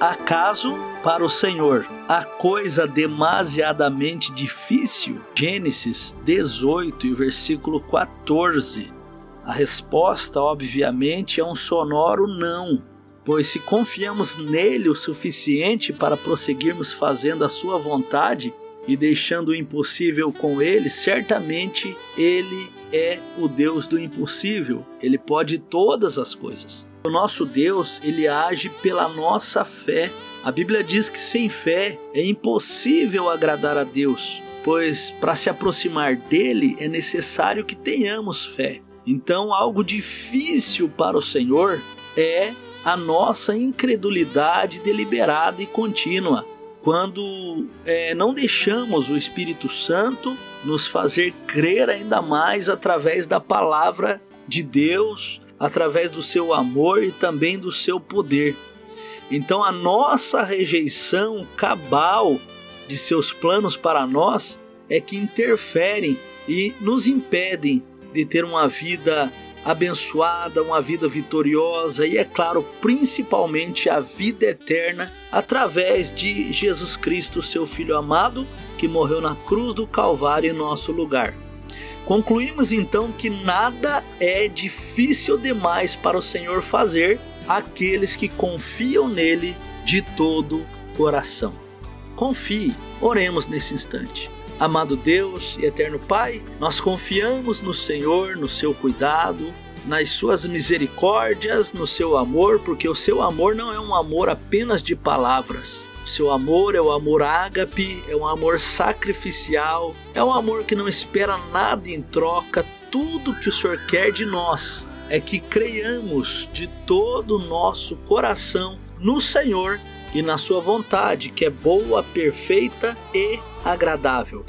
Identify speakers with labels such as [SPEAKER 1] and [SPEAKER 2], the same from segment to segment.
[SPEAKER 1] Acaso para o Senhor a coisa demasiadamente difícil? Gênesis 18 e versículo 14. A resposta, obviamente, é um sonoro não, pois se confiamos nele o suficiente para prosseguirmos fazendo a sua vontade e deixando o impossível com ele, certamente ele é o Deus do impossível. Ele pode todas as coisas. O nosso Deus, ele age pela nossa fé. A Bíblia diz que sem fé é impossível agradar a Deus, pois para se aproximar dele é necessário que tenhamos fé. Então, algo difícil para o Senhor é a nossa incredulidade deliberada e contínua, quando é, não deixamos o Espírito Santo nos fazer crer ainda mais através da palavra de Deus, através do seu amor e também do seu poder. Então a nossa rejeição cabal de seus planos para nós é que interferem e nos impedem de ter uma vida abençoada, uma vida vitoriosa e, é claro, principalmente a vida eterna através de Jesus Cristo, seu Filho amado, que morreu na cruz do Calvário em nosso lugar. Concluímos então que nada é difícil demais para o Senhor fazer aqueles que confiam nele de todo coração. Confie, oremos nesse instante. Amado Deus e eterno Pai, nós confiamos no Senhor, no seu cuidado, nas suas misericórdias, no seu amor, porque o seu amor não é um amor apenas de palavras, seu amor é o amor ágape, é um amor sacrificial, é um amor que não espera nada em troca. Tudo que o Senhor quer de nós é que creiamos de todo o nosso coração no Senhor e na Sua vontade, que é boa, perfeita e agradável.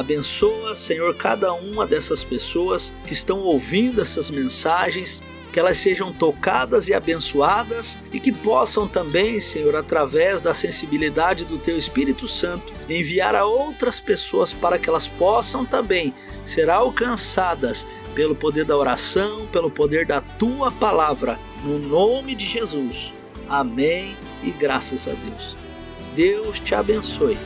[SPEAKER 1] Abençoa, Senhor, cada uma dessas pessoas que estão ouvindo essas mensagens que elas sejam tocadas e abençoadas e que possam também, Senhor, através da sensibilidade do Teu Espírito Santo, enviar a outras pessoas para que elas possam também ser alcançadas pelo poder da oração, pelo poder da Tua palavra, no nome de Jesus. Amém e graças a Deus. Deus te abençoe.